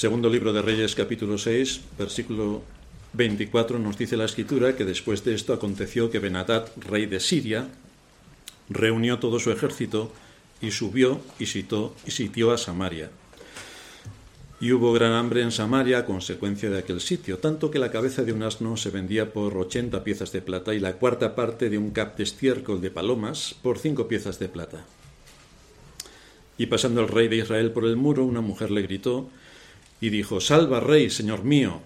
Segundo libro de Reyes, capítulo 6, versículo 24, nos dice la escritura que después de esto aconteció que Benadad, rey de Siria, reunió todo su ejército y subió y, citó, y sitió a Samaria. Y hubo gran hambre en Samaria a consecuencia de aquel sitio, tanto que la cabeza de un asno se vendía por ochenta piezas de plata y la cuarta parte de un cap de estiércol de palomas por cinco piezas de plata. Y pasando el rey de Israel por el muro, una mujer le gritó y dijo, Salva, rey, señor mío.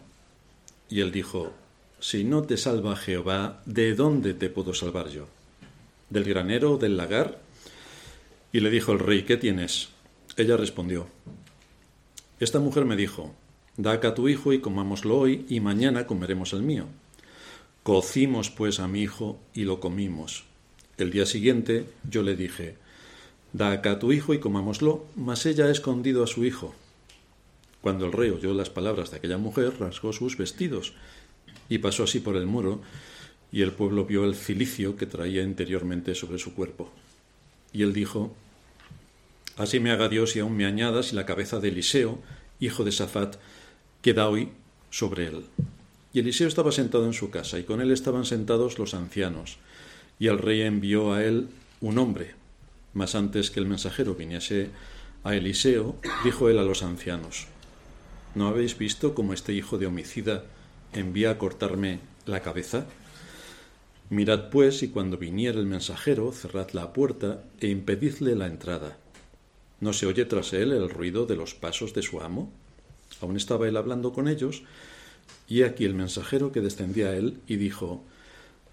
Y él dijo, Si no te salva Jehová, ¿de dónde te puedo salvar yo? ¿Del granero o del lagar? Y le dijo el rey, ¿qué tienes? Ella respondió, esta mujer me dijo, Da acá tu hijo y comámoslo hoy, y mañana comeremos el mío. Cocimos pues a mi hijo y lo comimos. El día siguiente yo le dije, Da acá tu hijo y comámoslo, mas ella ha escondido a su hijo. Cuando el rey oyó las palabras de aquella mujer, rasgó sus vestidos y pasó así por el muro, y el pueblo vio el cilicio que traía interiormente sobre su cuerpo. Y él dijo, Así me haga Dios y aún me añada si la cabeza de Eliseo, hijo de Safat, queda hoy sobre él. Y Eliseo estaba sentado en su casa, y con él estaban sentados los ancianos. Y el rey envió a él un hombre. Mas antes que el mensajero viniese a Eliseo, dijo él a los ancianos, ¿No habéis visto cómo este hijo de homicida envía a cortarme la cabeza? Mirad pues, y cuando viniera el mensajero, cerrad la puerta e impedidle la entrada ¿No se oye tras él el ruido de los pasos de su amo? Aún estaba él hablando con ellos, y aquí el mensajero que descendía a él y dijo,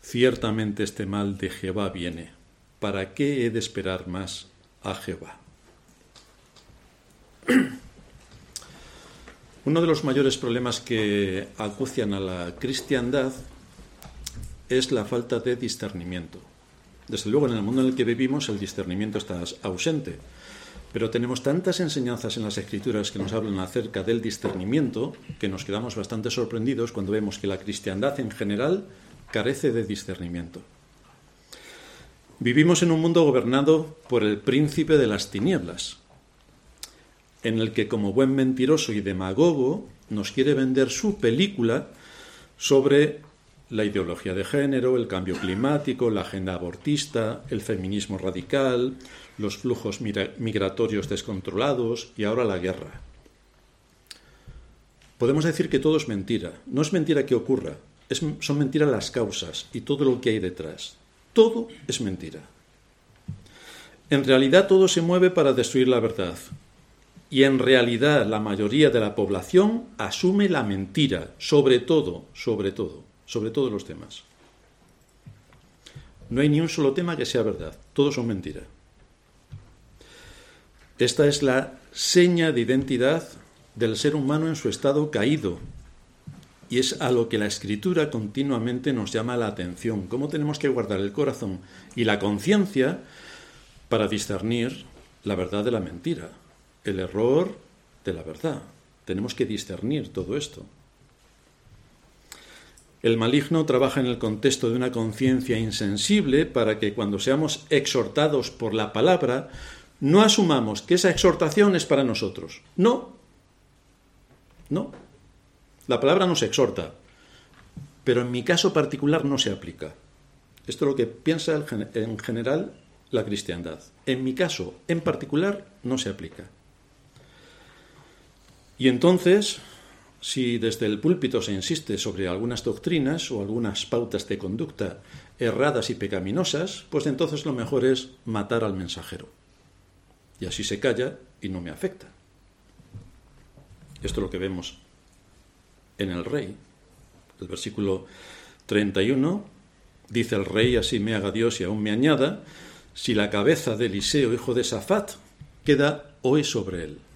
Ciertamente este mal de Jehová viene. ¿Para qué he de esperar más a Jehová? Uno de los mayores problemas que acucian a la cristiandad es la falta de discernimiento. Desde luego, en el mundo en el que vivimos, el discernimiento está ausente. Pero tenemos tantas enseñanzas en las escrituras que nos hablan acerca del discernimiento que nos quedamos bastante sorprendidos cuando vemos que la cristiandad en general carece de discernimiento. Vivimos en un mundo gobernado por el príncipe de las tinieblas, en el que como buen mentiroso y demagogo nos quiere vender su película sobre la ideología de género, el cambio climático, la agenda abortista, el feminismo radical, los flujos migratorios descontrolados y ahora la guerra. Podemos decir que todo es mentira. No es mentira que ocurra, son mentiras las causas y todo lo que hay detrás. Todo es mentira. En realidad todo se mueve para destruir la verdad. Y en realidad la mayoría de la población asume la mentira, sobre todo, sobre todo sobre todos los temas. No hay ni un solo tema que sea verdad, todos son mentira. Esta es la seña de identidad del ser humano en su estado caído. Y es a lo que la escritura continuamente nos llama la atención, cómo tenemos que guardar el corazón y la conciencia para discernir la verdad de la mentira, el error de la verdad. Tenemos que discernir todo esto. El maligno trabaja en el contexto de una conciencia insensible para que cuando seamos exhortados por la palabra, no asumamos que esa exhortación es para nosotros. No. No. La palabra nos exhorta, pero en mi caso particular no se aplica. Esto es lo que piensa en general la cristiandad. En mi caso en particular no se aplica. Y entonces si desde el púlpito se insiste sobre algunas doctrinas o algunas pautas de conducta erradas y pecaminosas, pues entonces lo mejor es matar al mensajero. Y así se calla y no me afecta. Esto es lo que vemos en el rey. El versículo 31 dice el rey, así me haga Dios y aún me añada, si la cabeza de Eliseo, hijo de Safat, queda hoy sobre él.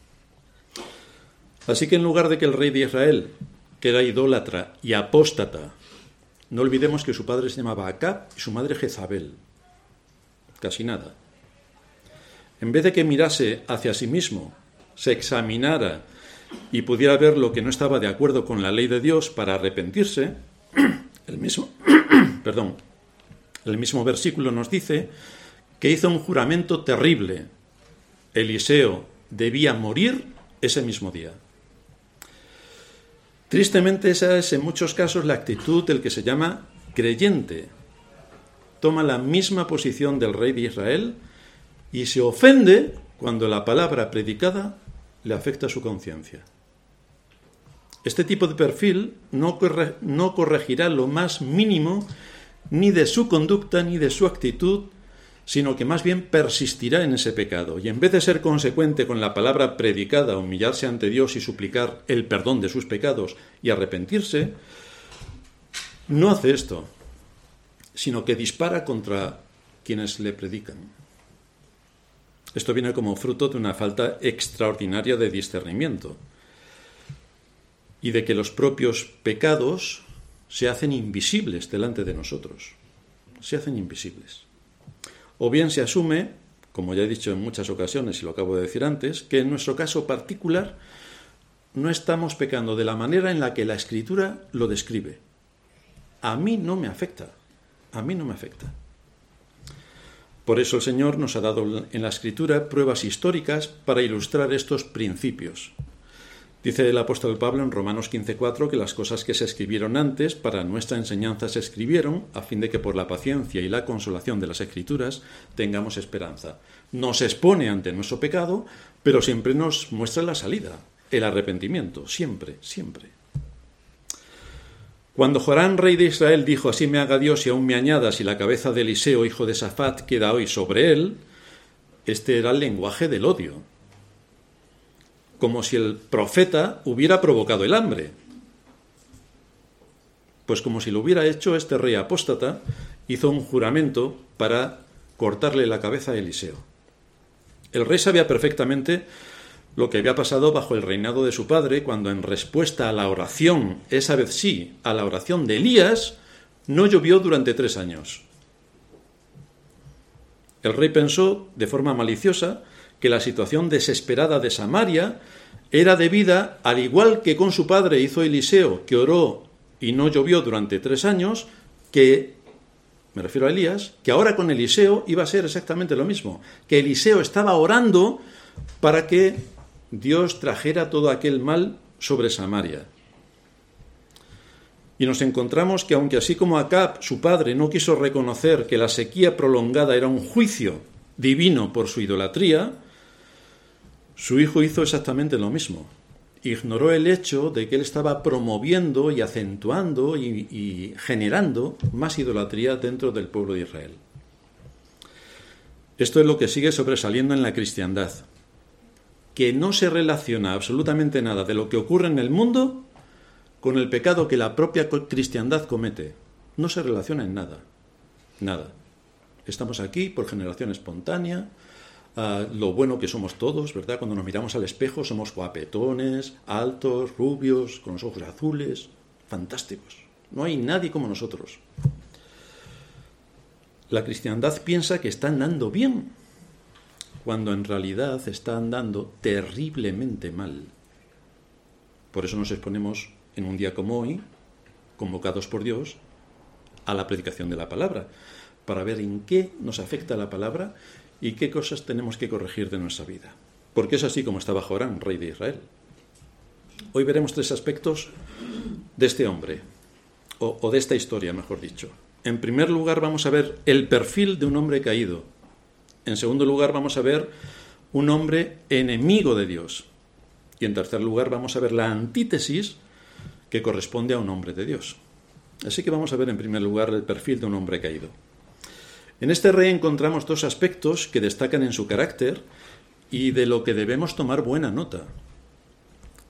Así que en lugar de que el rey de Israel, que era idólatra y apóstata, no olvidemos que su padre se llamaba Acab y su madre Jezabel. Casi nada. En vez de que mirase hacia sí mismo, se examinara y pudiera ver lo que no estaba de acuerdo con la ley de Dios para arrepentirse, el mismo, perdón, el mismo versículo nos dice que hizo un juramento terrible. Eliseo debía morir ese mismo día. Tristemente esa es en muchos casos la actitud del que se llama creyente. Toma la misma posición del rey de Israel y se ofende cuando la palabra predicada le afecta a su conciencia. Este tipo de perfil no, no corregirá lo más mínimo ni de su conducta ni de su actitud sino que más bien persistirá en ese pecado, y en vez de ser consecuente con la palabra predicada, humillarse ante Dios y suplicar el perdón de sus pecados y arrepentirse, no hace esto, sino que dispara contra quienes le predican. Esto viene como fruto de una falta extraordinaria de discernimiento y de que los propios pecados se hacen invisibles delante de nosotros. Se hacen invisibles. O bien se asume, como ya he dicho en muchas ocasiones y lo acabo de decir antes, que en nuestro caso particular no estamos pecando de la manera en la que la escritura lo describe. A mí no me afecta, a mí no me afecta. Por eso el Señor nos ha dado en la escritura pruebas históricas para ilustrar estos principios. Dice el apóstol Pablo en Romanos 15:4 que las cosas que se escribieron antes para nuestra enseñanza se escribieron a fin de que por la paciencia y la consolación de las escrituras tengamos esperanza. Nos expone ante nuestro pecado, pero siempre nos muestra la salida, el arrepentimiento, siempre, siempre. Cuando Jorán, rey de Israel, dijo así me haga Dios y aún me añadas y la cabeza de Eliseo, hijo de Safat, queda hoy sobre él, este era el lenguaje del odio, como si el profeta hubiera provocado el hambre. Pues como si lo hubiera hecho este rey apóstata, hizo un juramento para cortarle la cabeza a Eliseo. El rey sabía perfectamente lo que había pasado bajo el reinado de su padre cuando en respuesta a la oración, esa vez sí, a la oración de Elías, no llovió durante tres años. El rey pensó, de forma maliciosa, que la situación desesperada de Samaria era debida, al igual que con su padre hizo Eliseo, que oró y no llovió durante tres años, que, me refiero a Elías, que ahora con Eliseo iba a ser exactamente lo mismo, que Eliseo estaba orando para que Dios trajera todo aquel mal sobre Samaria. Y nos encontramos que aunque así como Acab, su padre, no quiso reconocer que la sequía prolongada era un juicio divino por su idolatría, su hijo hizo exactamente lo mismo. Ignoró el hecho de que él estaba promoviendo y acentuando y, generando más idolatría dentro del pueblo de Israel. Esto es lo que sigue sobresaliendo en la cristiandad, que no se relaciona absolutamente nada de lo que ocurre en el mundo con el pecado que la propia cristiandad comete. No se relaciona en nada. Nada. Estamos aquí por generación espontánea, lo bueno que somos todos, ¿verdad? Cuando nos miramos al espejo somos guapetones, altos, rubios, con los ojos azules, fantásticos. No hay nadie como nosotros. La cristiandad piensa que está andando bien, cuando en realidad está andando terriblemente mal. Por eso nos exponemos en un día como hoy, convocados por Dios, a la predicación de la palabra, para ver en qué nos afecta la palabra y qué cosas tenemos que corregir de nuestra vida. Porque es así como estaba Jorán, rey de Israel. Hoy veremos tres aspectos de este hombre, o, o de esta historia, mejor dicho. En primer lugar, vamos a ver el perfil de un hombre caído. En segundo lugar, vamos a ver un hombre enemigo de Dios. Y en tercer lugar, vamos a ver la antítesis que corresponde a un hombre de Dios. Así que vamos a ver en primer lugar el perfil de un hombre caído. En este rey encontramos dos aspectos que destacan en su carácter y de lo que debemos tomar buena nota.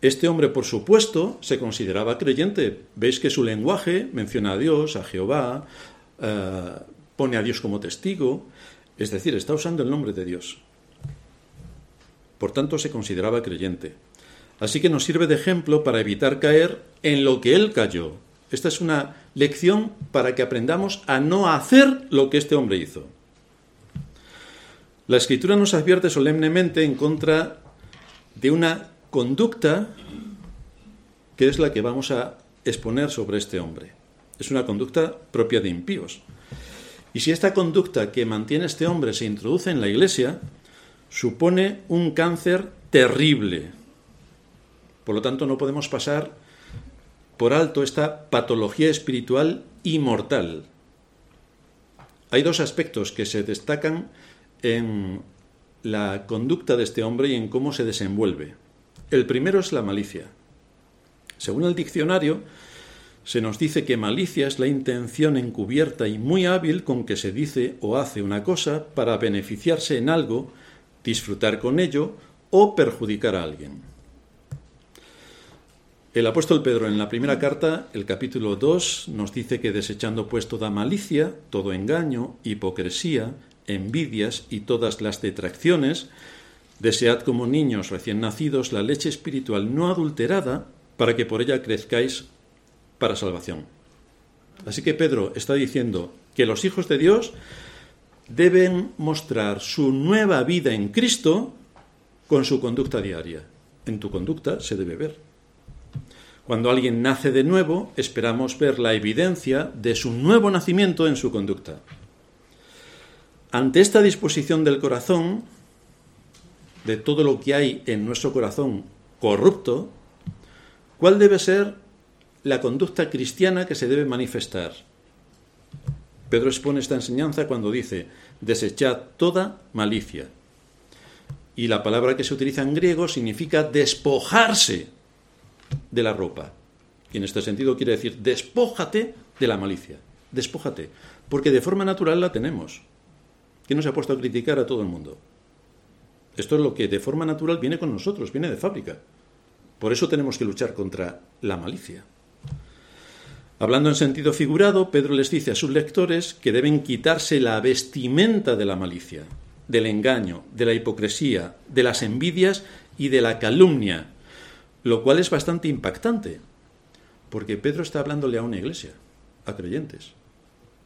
Este hombre, por supuesto, se consideraba creyente. Veis que su lenguaje menciona a Dios, a Jehová, eh, pone a Dios como testigo, es decir, está usando el nombre de Dios. Por tanto, se consideraba creyente. Así que nos sirve de ejemplo para evitar caer en lo que él cayó, esta es una lección para que aprendamos a no hacer lo que este hombre hizo. La escritura nos advierte solemnemente en contra de una conducta que es la que vamos a exponer sobre este hombre. Es una conducta propia de impíos. Y si esta conducta que mantiene este hombre se introduce en la iglesia, supone un cáncer terrible. Por lo tanto, no podemos pasar por alto esta patología espiritual y mortal. Hay dos aspectos que se destacan en la conducta de este hombre y en cómo se desenvuelve. El primero es la malicia. Según el diccionario, se nos dice que malicia es la intención encubierta y muy hábil con que se dice o hace una cosa para beneficiarse en algo, disfrutar con ello o perjudicar a alguien. El apóstol Pedro en la primera carta, el capítulo 2, nos dice que desechando pues toda malicia, todo engaño, hipocresía, envidias y todas las detracciones, desead como niños recién nacidos la leche espiritual no adulterada, para que por ella crezcáis para salvación. Así que Pedro está diciendo que los hijos de Dios deben mostrar su nueva vida en Cristo con su conducta diaria. En tu conducta se debe ver. Cuando alguien nace de nuevo, esperamos ver la evidencia de su nuevo nacimiento en su conducta. Ante esta disposición del corazón, de todo lo que hay en nuestro corazón corrupto, ¿cuál debe ser la conducta cristiana que se debe manifestar? Pedro expone esta enseñanza cuando dice, desechad toda malicia. Y la palabra que se utiliza en griego significa despojarse de la ropa. Y en este sentido quiere decir, despójate de la malicia. Despójate. Porque de forma natural la tenemos. ¿Quién nos ha puesto a criticar a todo el mundo? Esto es lo que de forma natural viene con nosotros, viene de fábrica. Por eso tenemos que luchar contra la malicia. Hablando en sentido figurado, Pedro les dice a sus lectores que deben quitarse la vestimenta de la malicia, del engaño, de la hipocresía, de las envidias y de la calumnia, lo cual es bastante impactante, porque Pedro está hablándole a una iglesia, a creyentes.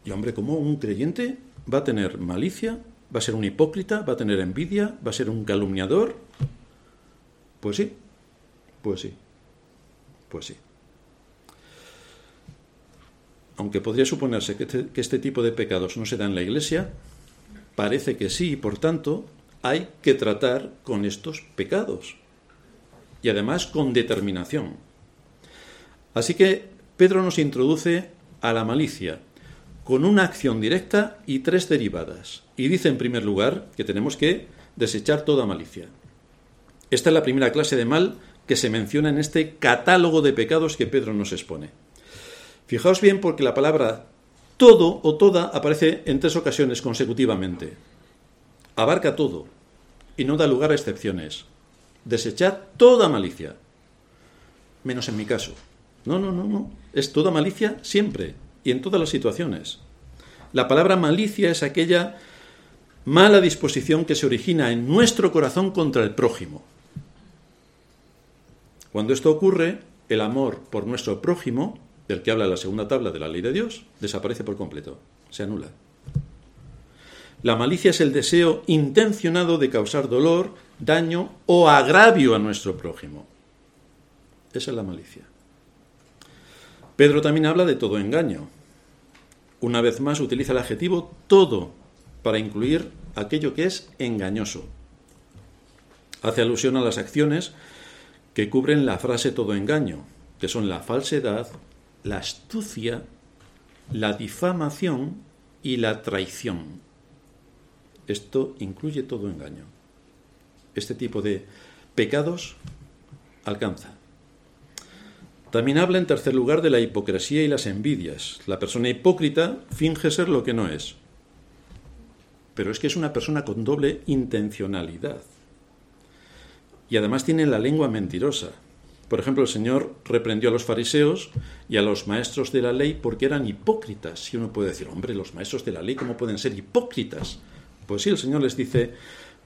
Y hombre, ¿cómo un creyente va a tener malicia, va a ser un hipócrita, va a tener envidia, va a ser un calumniador? Pues sí, pues sí, pues sí. Aunque podría suponerse que este, que este tipo de pecados no se da en la iglesia, parece que sí, y por tanto hay que tratar con estos pecados y además con determinación. Así que Pedro nos introduce a la malicia con una acción directa y tres derivadas. Y dice en primer lugar que tenemos que desechar toda malicia. Esta es la primera clase de mal que se menciona en este catálogo de pecados que Pedro nos expone. Fijaos bien porque la palabra todo o toda aparece en tres ocasiones consecutivamente. Abarca todo y no da lugar a excepciones desechad toda malicia, menos en mi caso. No, no, no, no. Es toda malicia siempre y en todas las situaciones. La palabra malicia es aquella mala disposición que se origina en nuestro corazón contra el prójimo. Cuando esto ocurre, el amor por nuestro prójimo, del que habla la segunda tabla de la ley de Dios, desaparece por completo, se anula. La malicia es el deseo intencionado de causar dolor, daño o agravio a nuestro prójimo. Esa es la malicia. Pedro también habla de todo engaño. Una vez más utiliza el adjetivo todo para incluir aquello que es engañoso. Hace alusión a las acciones que cubren la frase todo engaño, que son la falsedad, la astucia, la difamación y la traición. Esto incluye todo engaño. Este tipo de pecados alcanza. También habla en tercer lugar de la hipocresía y las envidias. La persona hipócrita finge ser lo que no es. Pero es que es una persona con doble intencionalidad. Y además tiene la lengua mentirosa. Por ejemplo, el Señor reprendió a los fariseos y a los maestros de la ley porque eran hipócritas. Y uno puede decir, hombre, los maestros de la ley, ¿cómo pueden ser hipócritas? Pues sí, el Señor les dice,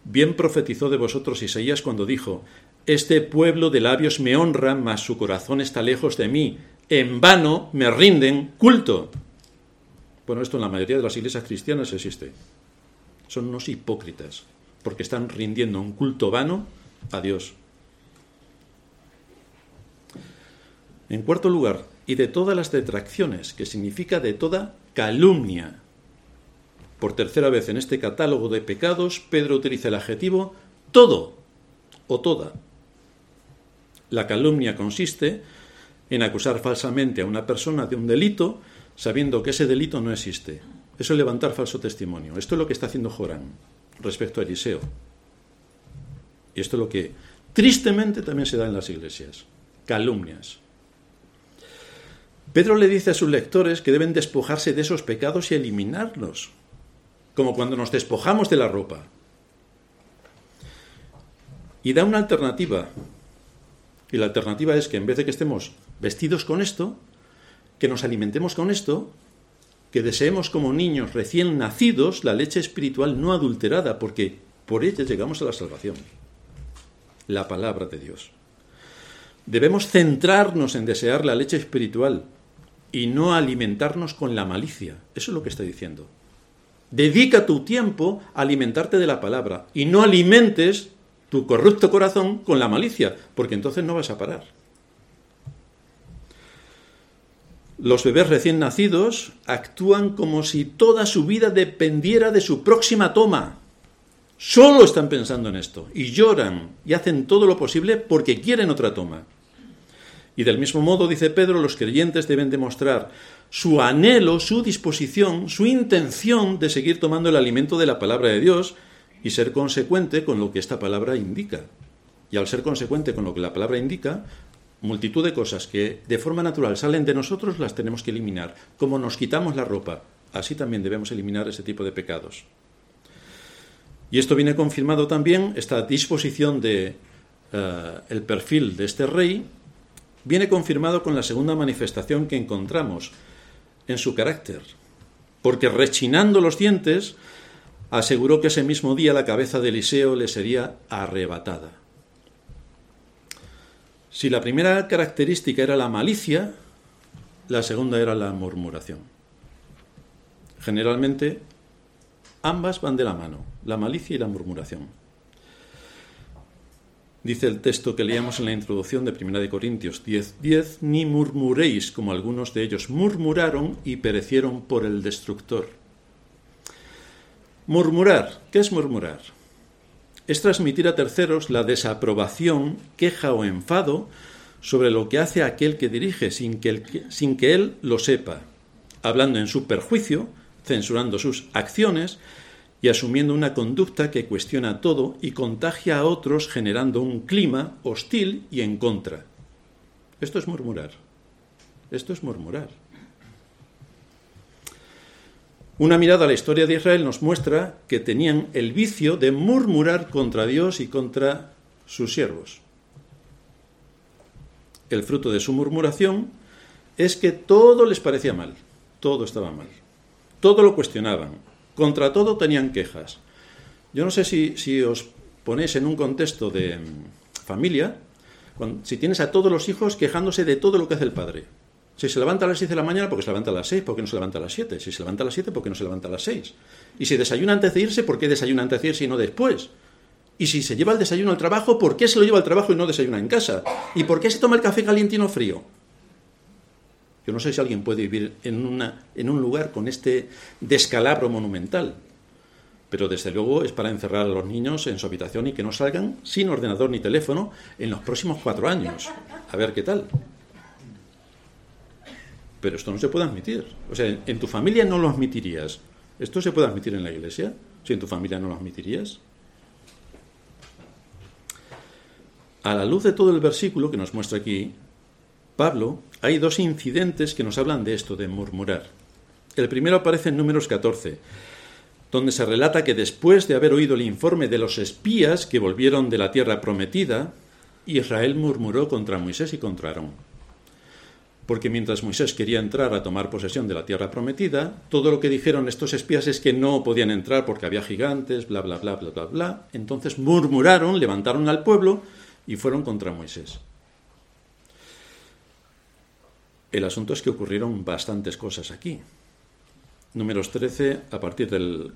bien profetizó de vosotros Isaías cuando dijo, Este pueblo de labios me honra, mas su corazón está lejos de mí, en vano me rinden culto. Bueno, esto en la mayoría de las iglesias cristianas existe. Son unos hipócritas, porque están rindiendo un culto vano a Dios. En cuarto lugar, y de todas las detracciones, que significa de toda calumnia. Por tercera vez en este catálogo de pecados, Pedro utiliza el adjetivo todo o toda. La calumnia consiste en acusar falsamente a una persona de un delito sabiendo que ese delito no existe. Eso es levantar falso testimonio. Esto es lo que está haciendo Jorán respecto a Eliseo. Y esto es lo que tristemente también se da en las iglesias. Calumnias. Pedro le dice a sus lectores que deben despojarse de esos pecados y eliminarlos, como cuando nos despojamos de la ropa. Y da una alternativa. Y la alternativa es que en vez de que estemos vestidos con esto, que nos alimentemos con esto, que deseemos como niños recién nacidos la leche espiritual no adulterada, porque por ella llegamos a la salvación. La palabra de Dios. Debemos centrarnos en desear la leche espiritual y no alimentarnos con la malicia. Eso es lo que está diciendo. Dedica tu tiempo a alimentarte de la palabra y no alimentes tu corrupto corazón con la malicia, porque entonces no vas a parar. Los bebés recién nacidos actúan como si toda su vida dependiera de su próxima toma. Solo están pensando en esto y lloran y hacen todo lo posible porque quieren otra toma. Y del mismo modo, dice Pedro, los creyentes deben demostrar su anhelo, su disposición, su intención de seguir tomando el alimento de la palabra de Dios y ser consecuente con lo que esta palabra indica. Y al ser consecuente con lo que la palabra indica, multitud de cosas que de forma natural salen de nosotros las tenemos que eliminar. Como nos quitamos la ropa, así también debemos eliminar ese tipo de pecados. Y esto viene confirmado también, esta disposición de eh, el perfil de este rey, viene confirmado con la segunda manifestación que encontramos en su carácter, porque rechinando los dientes, aseguró que ese mismo día la cabeza de Eliseo le sería arrebatada. Si la primera característica era la malicia, la segunda era la murmuración. Generalmente, ambas van de la mano, la malicia y la murmuración. Dice el texto que leíamos en la introducción de 1 de Corintios 10:10, 10, ni murmuréis como algunos de ellos murmuraron y perecieron por el destructor. Murmurar, ¿qué es murmurar? Es transmitir a terceros la desaprobación, queja o enfado sobre lo que hace aquel que dirige sin que, sin que él lo sepa, hablando en su perjuicio, censurando sus acciones y asumiendo una conducta que cuestiona todo y contagia a otros generando un clima hostil y en contra. Esto es murmurar. Esto es murmurar. Una mirada a la historia de Israel nos muestra que tenían el vicio de murmurar contra Dios y contra sus siervos. El fruto de su murmuración es que todo les parecía mal, todo estaba mal, todo lo cuestionaban, contra todo tenían quejas. Yo no sé si, os ponéis en un contexto de mm, familia, si tienes a todos los hijos quejándose de todo lo que hace el padre. Si se levanta a las 6 de la mañana, porque se levanta a las 6, ¿por qué no se levanta a las 7? Si se levanta a las 7, ¿por qué no se levanta a las 6? Y si desayuna antes de irse, ¿por qué desayuna antes de irse y no después? Y si se lleva el desayuno al trabajo, ¿por qué se lo lleva al trabajo y no desayuna en casa? ¿Y por qué se toma el café caliente y no frío? Yo no sé si alguien puede vivir en, un lugar con este descalabro monumental, pero desde luego es para encerrar a los niños en su habitación y que no salgan sin ordenador ni teléfono en los próximos cuatro años. A ver qué tal. Pero esto no se puede admitir. O sea, en tu familia no lo admitirías. ¿Esto se puede admitir en la iglesia? Si en tu familia no lo admitirías. A la luz de todo el versículo que nos muestra aquí, Pablo, hay dos incidentes que nos hablan de esto, de murmurar. El primero aparece en números 14, donde se relata que después de haber oído el informe de los espías que volvieron de la tierra prometida, Israel murmuró contra Moisés y contra Aarón. Porque mientras Moisés quería entrar a tomar posesión de la tierra prometida, todo lo que dijeron estos espías es que no podían entrar porque había gigantes, bla, bla, bla, bla, bla, bla. Entonces murmuraron, levantaron al pueblo y fueron contra Moisés. El asunto es que ocurrieron bastantes cosas aquí. Números 13, a partir del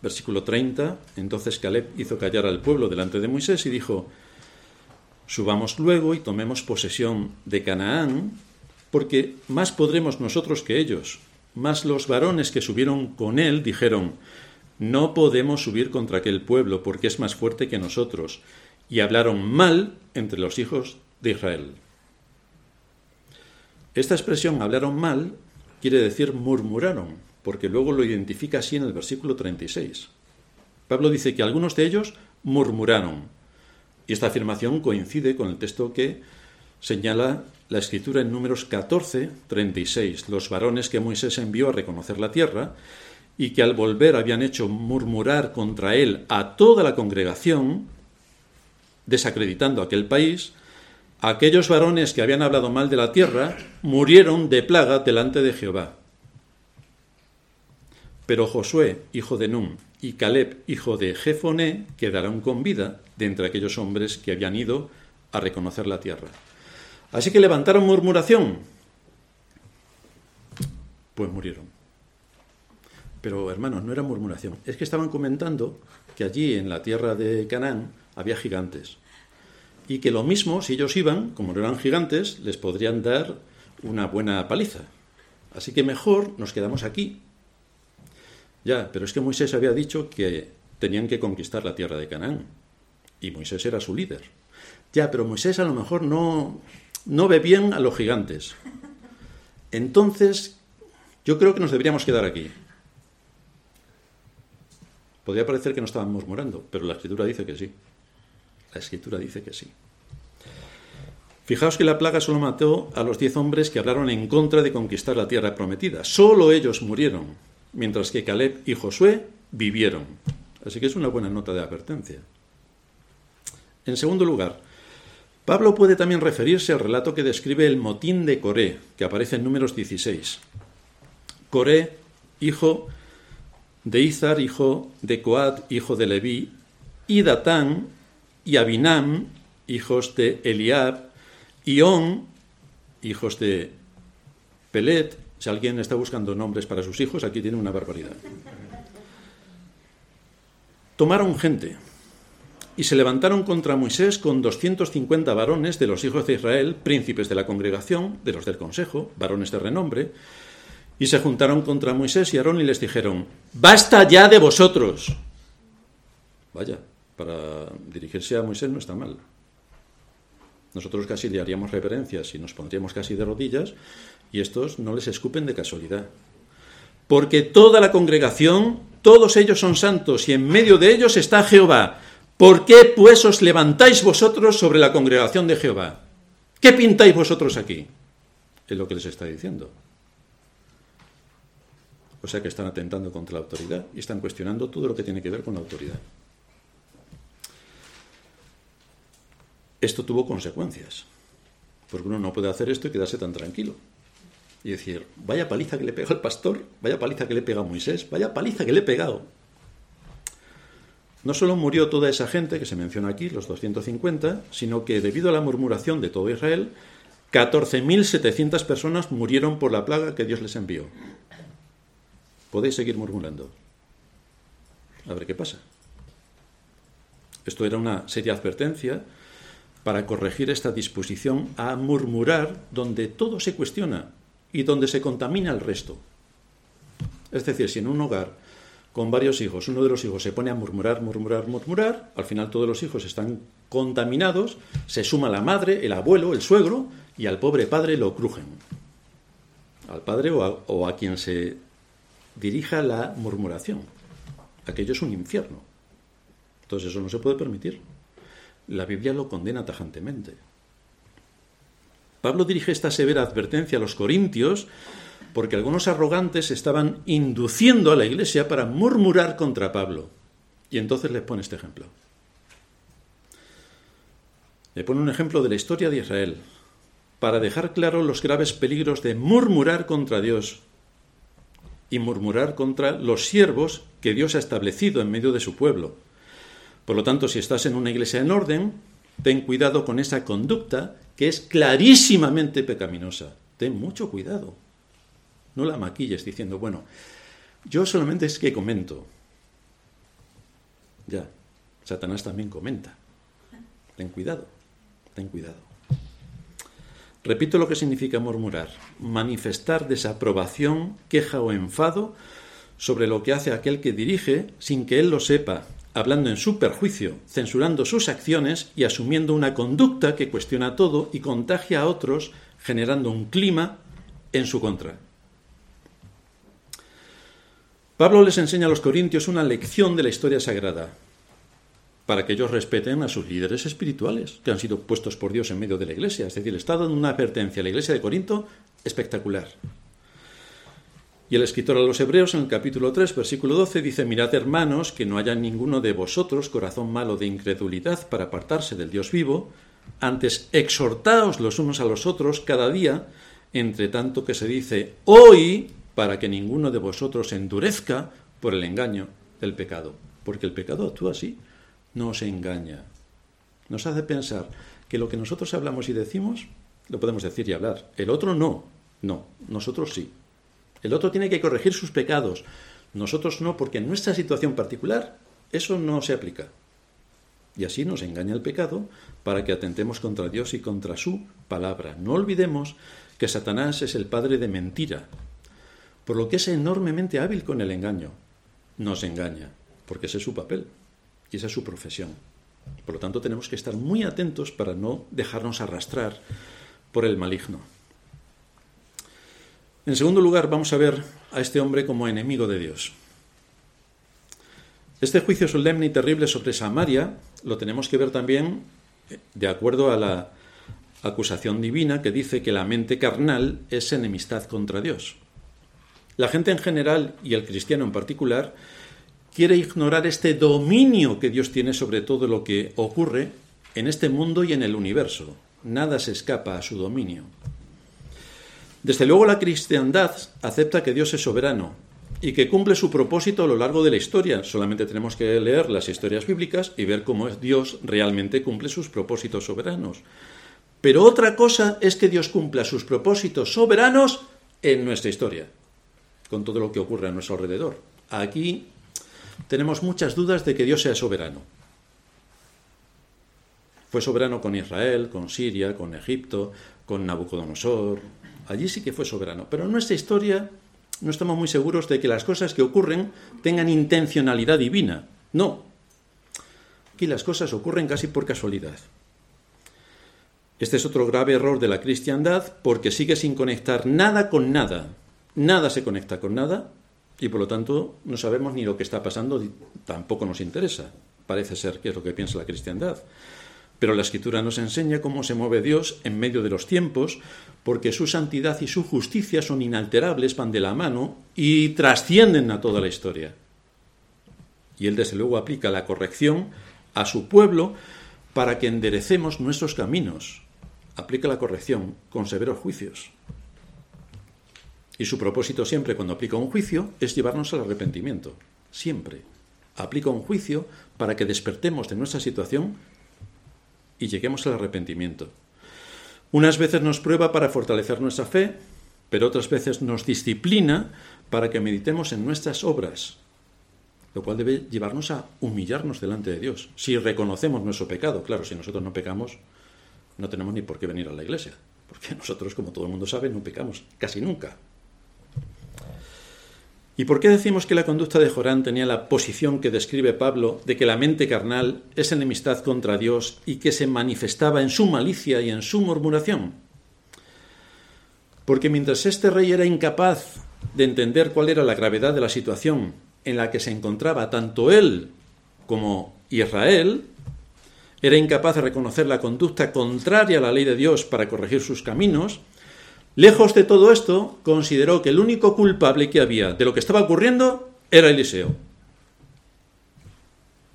versículo 30, entonces Caleb hizo callar al pueblo delante de Moisés y dijo, Subamos luego y tomemos posesión de Canaán, porque más podremos nosotros que ellos. Mas los varones que subieron con él dijeron, No podemos subir contra aquel pueblo, porque es más fuerte que nosotros. Y hablaron mal entre los hijos de Israel. Esta expresión hablaron mal quiere decir murmuraron, porque luego lo identifica así en el versículo 36. Pablo dice que algunos de ellos murmuraron. Y esta afirmación coincide con el texto que señala la escritura en números 14, 36, los varones que Moisés envió a reconocer la tierra y que al volver habían hecho murmurar contra él a toda la congregación, desacreditando aquel país, aquellos varones que habían hablado mal de la tierra murieron de plaga delante de Jehová. Pero Josué, hijo de Nun, y Caleb, hijo de Jefoné, quedaron con vida de entre aquellos hombres que habían ido a reconocer la tierra. Así que levantaron murmuración. Pues murieron. Pero hermanos, no era murmuración. Es que estaban comentando que allí en la tierra de Canaán había gigantes. Y que lo mismo, si ellos iban, como no eran gigantes, les podrían dar una buena paliza. Así que mejor nos quedamos aquí. Ya, pero es que Moisés había dicho que tenían que conquistar la tierra de Canaán. Y Moisés era su líder. Ya, pero Moisés a lo mejor no, no ve bien a los gigantes. Entonces, yo creo que nos deberíamos quedar aquí. Podría parecer que no estaban murmurando, pero la escritura dice que sí. La escritura dice que sí. Fijaos que la plaga solo mató a los diez hombres que hablaron en contra de conquistar la tierra prometida. Solo ellos murieron, mientras que Caleb y Josué vivieron. Así que es una buena nota de advertencia. En segundo lugar, Pablo puede también referirse al relato que describe el motín de Coré, que aparece en números 16. Coré, hijo de Izar, hijo de Coat, hijo de Leví, y Datán y Abinam, hijos de Eliab, y On, hijos de Pelet. Si alguien está buscando nombres para sus hijos, aquí tiene una barbaridad. Tomaron gente, y se levantaron contra Moisés con 250 varones de los hijos de Israel, príncipes de la congregación, de los del consejo, varones de renombre, y se juntaron contra Moisés y Aarón y les dijeron, basta ya de vosotros. Vaya, para dirigirse a Moisés no está mal. Nosotros casi le haríamos reverencias y nos pondríamos casi de rodillas, y estos no les escupen de casualidad. Porque toda la congregación, todos ellos son santos, y en medio de ellos está Jehová, ¿Por qué pues os levantáis vosotros sobre la congregación de Jehová? ¿Qué pintáis vosotros aquí? Es lo que les está diciendo. O sea que están atentando contra la autoridad y están cuestionando todo lo que tiene que ver con la autoridad. Esto tuvo consecuencias, porque uno no puede hacer esto y quedarse tan tranquilo. Y decir, vaya paliza que le pegó el pastor, vaya paliza que le pega a Moisés, vaya paliza que le he pegado. No solo murió toda esa gente que se menciona aquí, los 250, sino que debido a la murmuración de todo Israel, 14.700 personas murieron por la plaga que Dios les envió. Podéis seguir murmurando. A ver qué pasa. Esto era una seria advertencia para corregir esta disposición a murmurar donde todo se cuestiona y donde se contamina el resto. Es decir, si en un hogar con varios hijos, uno de los hijos se pone a murmurar, murmurar, murmurar, al final todos los hijos están contaminados, se suma la madre, el abuelo, el suegro, y al pobre padre lo crujen. Al padre o a, quien se dirija la murmuración. Aquello es un infierno. Entonces eso no se puede permitir. La Biblia lo condena tajantemente. Pablo dirige esta severa advertencia a los corintios porque algunos arrogantes estaban induciendo a la iglesia para murmurar contra Pablo. Y entonces les pone este ejemplo. Le pone un ejemplo de la historia de Israel, para dejar claro los graves peligros de murmurar contra Dios y murmurar contra los siervos que Dios ha establecido en medio de su pueblo. Por lo tanto, si estás en una iglesia en orden, ten cuidado con esa conducta que es clarísimamente pecaminosa. Ten mucho cuidado. No la maquilles diciendo, bueno, yo solamente es que comento. Ya, Satanás también comenta. Ten cuidado, ten cuidado. Repito lo que significa murmurar, manifestar desaprobación, queja o enfado sobre lo que hace aquel que dirige sin que él lo sepa, hablando en su perjuicio, censurando sus acciones y asumiendo una conducta que cuestiona todo y contagia a otros generando un clima en su contra. Pablo les enseña a los corintios una lección de la historia sagrada, para que ellos respeten a sus líderes espirituales, que han sido puestos por Dios en medio de la iglesia. Es decir, está dando una advertencia a la iglesia de Corinto espectacular. Y el escritor a los Hebreos, en el capítulo 3, versículo 12, dice, Mirad hermanos, que no haya ninguno de vosotros corazón malo de incredulidad para apartarse del Dios vivo, antes exhortaos los unos a los otros cada día, entre tanto que se dice, hoy para que ninguno de vosotros endurezca por el engaño del pecado. Porque el pecado actúa así, nos engaña. Nos hace pensar que lo que nosotros hablamos y decimos, lo podemos decir y hablar. El otro no, no, nosotros sí. El otro tiene que corregir sus pecados, nosotros no, porque en nuestra situación particular eso no se aplica. Y así nos engaña el pecado para que atentemos contra Dios y contra su palabra. No olvidemos que Satanás es el padre de mentira, por lo que es enormemente hábil con el engaño. Nos engaña, porque ese es su papel y esa es su profesión. Por lo tanto, tenemos que estar muy atentos para no dejarnos arrastrar por el maligno. En segundo lugar, vamos a ver a este hombre como enemigo de Dios. Este juicio solemne y terrible sobre Samaria lo tenemos que ver también de acuerdo a la acusación divina que dice que la mente carnal es enemistad contra Dios. La gente en general y el cristiano en particular quiere ignorar este dominio que Dios tiene sobre todo lo que ocurre en este mundo y en el universo. Nada se escapa a su dominio. Desde luego la cristiandad acepta que Dios es soberano y que cumple su propósito a lo largo de la historia. Solamente tenemos que leer las historias bíblicas y ver cómo Dios realmente cumple sus propósitos soberanos. Pero otra cosa es que Dios cumpla sus propósitos soberanos en nuestra historia con todo lo que ocurre a nuestro alrededor. Aquí tenemos muchas dudas de que Dios sea soberano. Fue soberano con Israel, con Siria, con Egipto, con Nabucodonosor. Allí sí que fue soberano. Pero en nuestra historia no estamos muy seguros de que las cosas que ocurren tengan intencionalidad divina. No. Aquí las cosas ocurren casi por casualidad. Este es otro grave error de la cristiandad porque sigue sin conectar nada con nada nada se conecta con nada y por lo tanto no sabemos ni lo que está pasando, tampoco nos interesa. Parece ser que es lo que piensa la cristiandad. Pero la escritura nos enseña cómo se mueve Dios en medio de los tiempos, porque su santidad y su justicia son inalterables, van de la mano y trascienden a toda la historia. Y Él desde luego aplica la corrección a su pueblo para que enderecemos nuestros caminos. Aplica la corrección con severos juicios. Y su propósito siempre cuando aplica un juicio es llevarnos al arrepentimiento. Siempre. Aplica un juicio para que despertemos de nuestra situación y lleguemos al arrepentimiento. Unas veces nos prueba para fortalecer nuestra fe, pero otras veces nos disciplina para que meditemos en nuestras obras, lo cual debe llevarnos a humillarnos delante de Dios. Si reconocemos nuestro pecado, claro, si nosotros no pecamos, no tenemos ni por qué venir a la iglesia, porque nosotros, como todo el mundo sabe, no pecamos casi nunca. ¿Y por qué decimos que la conducta de Jorán tenía la posición que describe Pablo de que la mente carnal es enemistad contra Dios y que se manifestaba en su malicia y en su murmuración? Porque mientras este rey era incapaz de entender cuál era la gravedad de la situación en la que se encontraba tanto él como Israel, era incapaz de reconocer la conducta contraria a la ley de Dios para corregir sus caminos, Lejos de todo esto, consideró que el único culpable que había de lo que estaba ocurriendo era Eliseo.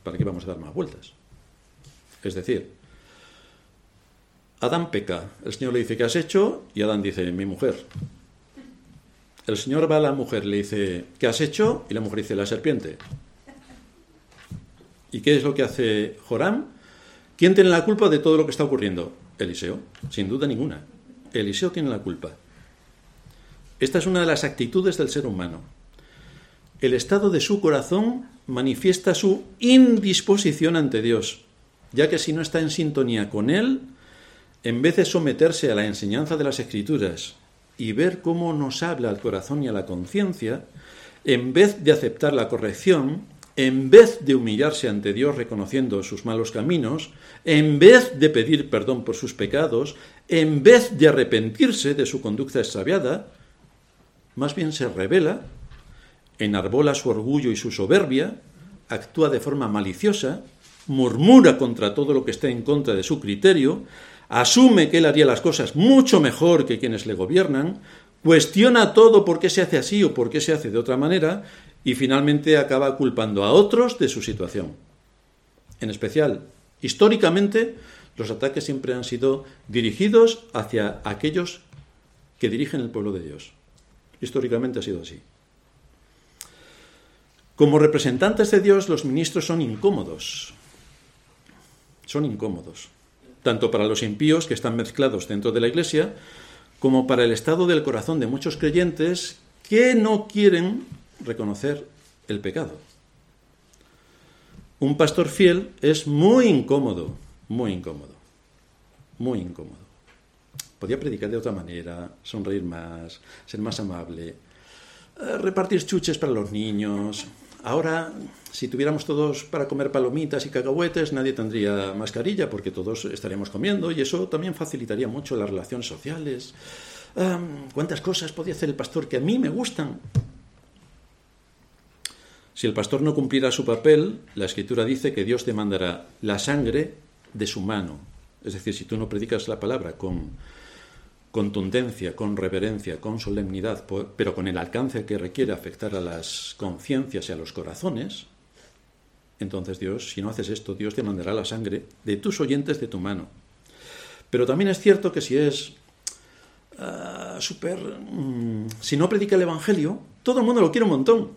¿Para qué vamos a dar más vueltas? Es decir, Adán peca, el Señor le dice, ¿qué has hecho? Y Adán dice, mi mujer. El Señor va a la mujer, le dice, ¿qué has hecho? Y la mujer dice, la serpiente. ¿Y qué es lo que hace Joram? ¿Quién tiene la culpa de todo lo que está ocurriendo? Eliseo, sin duda ninguna. Eliseo tiene la culpa. Esta es una de las actitudes del ser humano. El estado de su corazón manifiesta su indisposición ante Dios, ya que si no está en sintonía con Él, en vez de someterse a la enseñanza de las Escrituras y ver cómo nos habla al corazón y a la conciencia, en vez de aceptar la corrección, en vez de humillarse ante Dios reconociendo sus malos caminos, en vez de pedir perdón por sus pecados, en vez de arrepentirse de su conducta extraviada, más bien se revela, enarbola su orgullo y su soberbia, actúa de forma maliciosa, murmura contra todo lo que está en contra de su criterio, asume que él haría las cosas mucho mejor que quienes le gobiernan, cuestiona todo por qué se hace así o por qué se hace de otra manera y finalmente acaba culpando a otros de su situación. En especial, históricamente, los ataques siempre han sido dirigidos hacia aquellos que dirigen el pueblo de Dios. Históricamente ha sido así. Como representantes de Dios, los ministros son incómodos. Son incómodos. Tanto para los impíos que están mezclados dentro de la Iglesia, como para el estado del corazón de muchos creyentes que no quieren reconocer el pecado. Un pastor fiel es muy incómodo, muy incómodo, muy incómodo. Podía predicar de otra manera, sonreír más, ser más amable, eh, repartir chuches para los niños. Ahora, si tuviéramos todos para comer palomitas y cacahuetes, nadie tendría mascarilla porque todos estaríamos comiendo y eso también facilitaría mucho las relaciones sociales. ¿Cuántas cosas podía hacer el pastor que a mí me gustan? Si el pastor no cumpliera su papel, la escritura dice que Dios demandará la sangre de su mano. Es decir, si tú no predicas la palabra con contundencia, con reverencia, con solemnidad, pero con el alcance que requiere afectar a las conciencias y a los corazones, entonces Dios, si no haces esto, Dios demandará la sangre de tus oyentes de tu mano. Pero también es cierto que si es uh, súper... Mm, si no predica el Evangelio, todo el mundo lo quiere un montón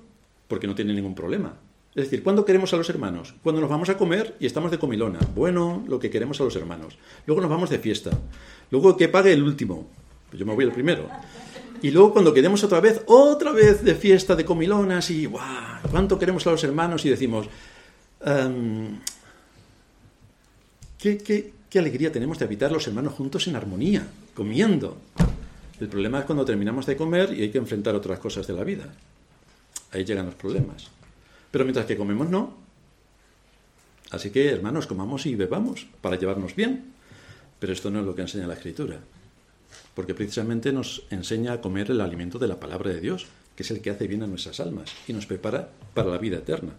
porque no tiene ningún problema. Es decir, ¿cuándo queremos a los hermanos? Cuando nos vamos a comer y estamos de comilona. Bueno, lo que queremos a los hermanos. Luego nos vamos de fiesta. Luego que pague el último. Pues yo me voy el primero. Y luego cuando queremos otra vez, otra vez de fiesta, de comilonas y ¡guau! ¿Cuánto queremos a los hermanos? Y decimos, ¿qué, qué, qué alegría tenemos de habitar los hermanos juntos en armonía, comiendo. El problema es cuando terminamos de comer y hay que enfrentar otras cosas de la vida. Ahí llegan los problemas. Pero mientras que comemos, no. Así que, hermanos, comamos y bebamos para llevarnos bien. Pero esto no es lo que enseña la Escritura. Porque precisamente nos enseña a comer el alimento de la palabra de Dios, que es el que hace bien a nuestras almas y nos prepara para la vida eterna.